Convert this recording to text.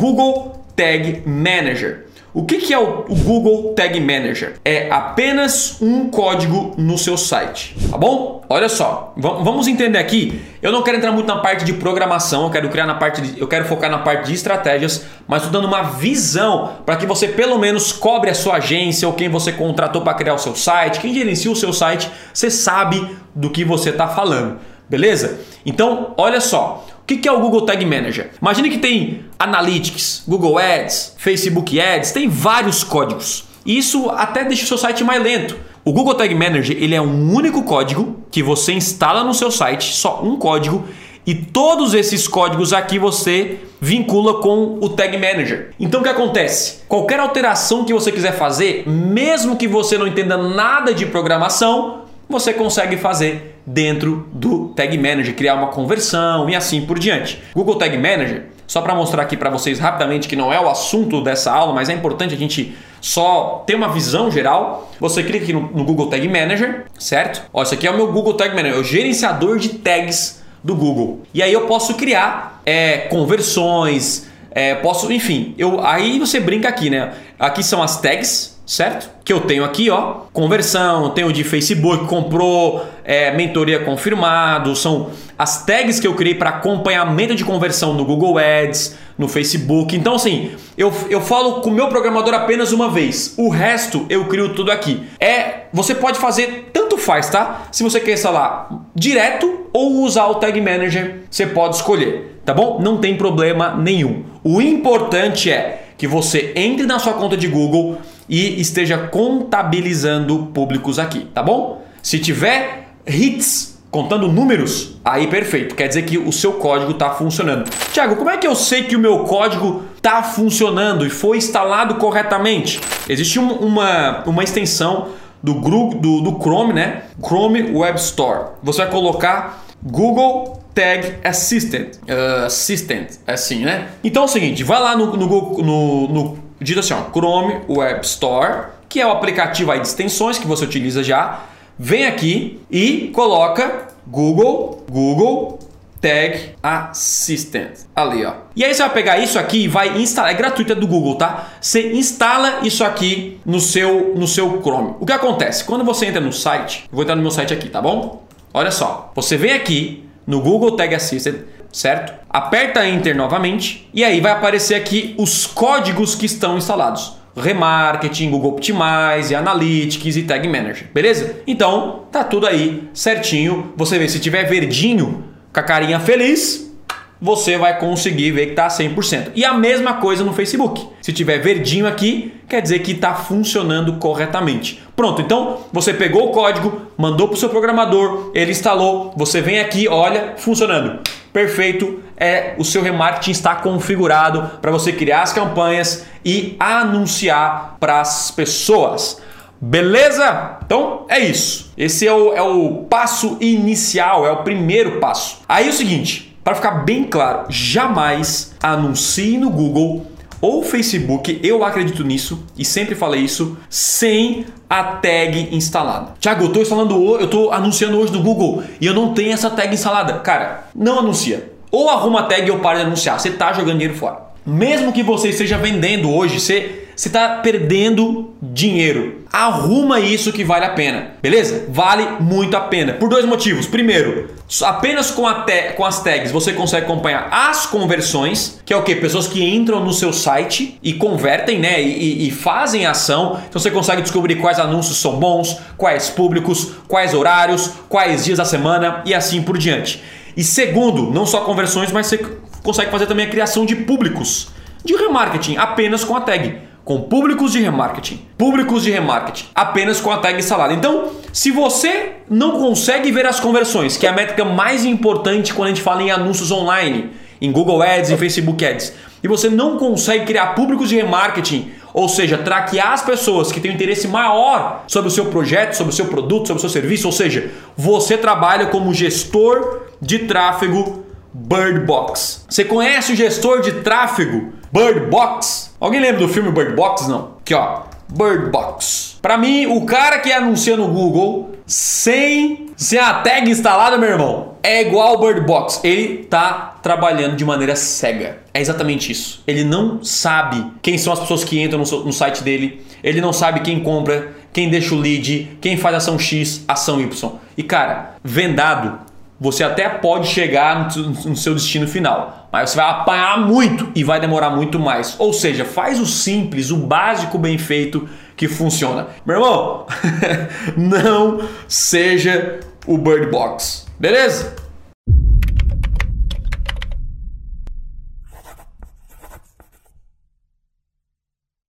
Google Tag Manager. O que, que é o, o, Google Tag Manager? É apenas um código no seu site, tá bom? Olha só, vamos entender aqui. Eu não quero entrar muito na parte de programação, eu quero criar na parte, de, eu quero focar na parte de estratégias, mas estou dando uma visão para que você pelo menos cobre a sua agência ou quem você contratou para criar o seu site, quem gerencia o seu site, você sabe do que você está falando, beleza? Então, olha só que, que é o Google Tag Manager? Imagine que tem Analytics, Google Ads, Facebook Ads, tem vários códigos. Isso até deixa o seu site mais lento. O Google Tag Manager ele é um único código que você instala no seu site, só um código, e todos esses códigos aqui você vincula com o Tag Manager. Então o que acontece? Qualquer alteração que você quiser fazer, mesmo que você não entenda nada de programação, você consegue fazer dentro do Tag Manager, criar uma conversão e assim por diante. Google Tag Manager, só para mostrar aqui para vocês rapidamente que não é o assunto dessa aula, mas é importante a gente só ter uma visão geral. Você clica aqui no, Google Tag Manager, certo? Ó, isso aqui é o meu Google Tag Manager, é o gerenciador de tags do Google. E aí eu posso criar é, conversões, é, posso, enfim, eu, aí você brinca aqui, né? Aqui são as tags, certo? Que eu tenho aqui, ó, conversão, tenho de Facebook, comprou, é, mentoria confirmado, são as tags que eu criei para acompanhamento de conversão no Google Ads, no Facebook. Então, assim, eu, eu falo com o meu programador apenas uma vez, o resto eu crio tudo aqui. É, você pode fazer tanto faz, tá? Se você quer instalar direto ou usar o Tag Manager, você pode escolher, tá bom? Não tem problema nenhum. O importante é que você entre na sua conta de Google e esteja contabilizando públicos aqui, tá bom? Se tiver hits contando números, aí perfeito. Quer dizer que o seu código está funcionando. Tiago, como é que eu sei que o meu código está funcionando e foi instalado corretamente? Existe uma, uma extensão do, do, do Chrome, né? Chrome Web Store. Você vai colocar Google Tag Assistant. Uh, assistant, assim, né? Então é o seguinte, vai lá no, no, no, no assim, ó, Chrome Web Store, que é o aplicativo aí de extensões que você utiliza já. Vem aqui e coloca Google, Google Tag Assistant. Ali, ó. E aí você vai pegar isso aqui e vai instalar, é gratuito, é do Google, tá? Você instala isso aqui no seu no seu Chrome. O que acontece? Quando você entra no site, vou entrar no meu site aqui, tá bom? Olha só. Você vem aqui no Google Tag Assistant certo? Aperta Enter novamente e aí vai aparecer aqui os códigos que estão instalados. Remarketing, Google Optimize, Analytics e Tag Manager, beleza? Então, tá tudo aí certinho. Você vê, se tiver verdinho, com a carinha feliz, você vai conseguir ver que está 100%. E a mesma coisa no Facebook. Se tiver verdinho aqui, quer dizer que está funcionando corretamente. Pronto, então você pegou o código, mandou para o seu programador, ele instalou, você vem aqui, olha, funcionando. Perfeito, é o seu remarketing está configurado para você criar as campanhas e anunciar para as pessoas. Beleza? Então é isso. Esse é o, é o passo inicial, é o primeiro passo. Aí é o seguinte, para ficar bem claro, jamais anuncie no Google ou Facebook, eu acredito nisso e sempre falei isso, sem a tag instalada. Tiago, eu estou instalando, eu estou anunciando hoje no Google e eu não tenho essa tag instalada. Cara, não anuncia. Ou arruma a tag ou para de anunciar. Você está jogando dinheiro fora. Mesmo que você esteja vendendo hoje, você está perdendo dinheiro. Arruma isso que vale a pena, beleza? Vale muito a pena. Por dois motivos. Primeiro, apenas com, com as tags você consegue acompanhar as conversões, que é o que? Pessoas que entram no seu site e convertem, né? E, e fazem ação. Então você consegue descobrir quais anúncios são bons, quais públicos, quais horários, quais dias da semana e assim por diante. E segundo, não só conversões, mas você consegue fazer também a criação de públicos de remarketing apenas com a tag com públicos de remarketing. Públicos de remarketing apenas com a tag instalada. Então, se você não consegue ver as conversões, que é a métrica mais importante quando a gente fala em anúncios online, em Google Ads e Facebook Ads, e você não consegue criar públicos de remarketing, ou seja, traquear as pessoas que têm um interesse maior sobre o seu projeto, sobre o seu produto, sobre o seu serviço, ou seja, você trabalha como gestor de tráfego Bird Box. Você conhece o gestor de tráfego Bird Box? Alguém lembra do filme Bird Box? Não. Aqui ó, Bird Box. Para mim, o cara que anuncia no Google sem, sem a tag instalada, meu irmão, é igual ao Bird Box. Ele tá trabalhando de maneira cega. É exatamente isso. Ele não sabe quem são as pessoas que entram no, no site dele, ele não sabe quem compra, quem deixa o lead, quem faz ação X, ação Y. E cara, vendado, você até pode chegar no seu destino final, mas você vai apanhar muito e vai demorar muito mais. Ou seja, faz o simples, o básico bem feito que funciona. Meu irmão, não seja o Bird Box. Beleza?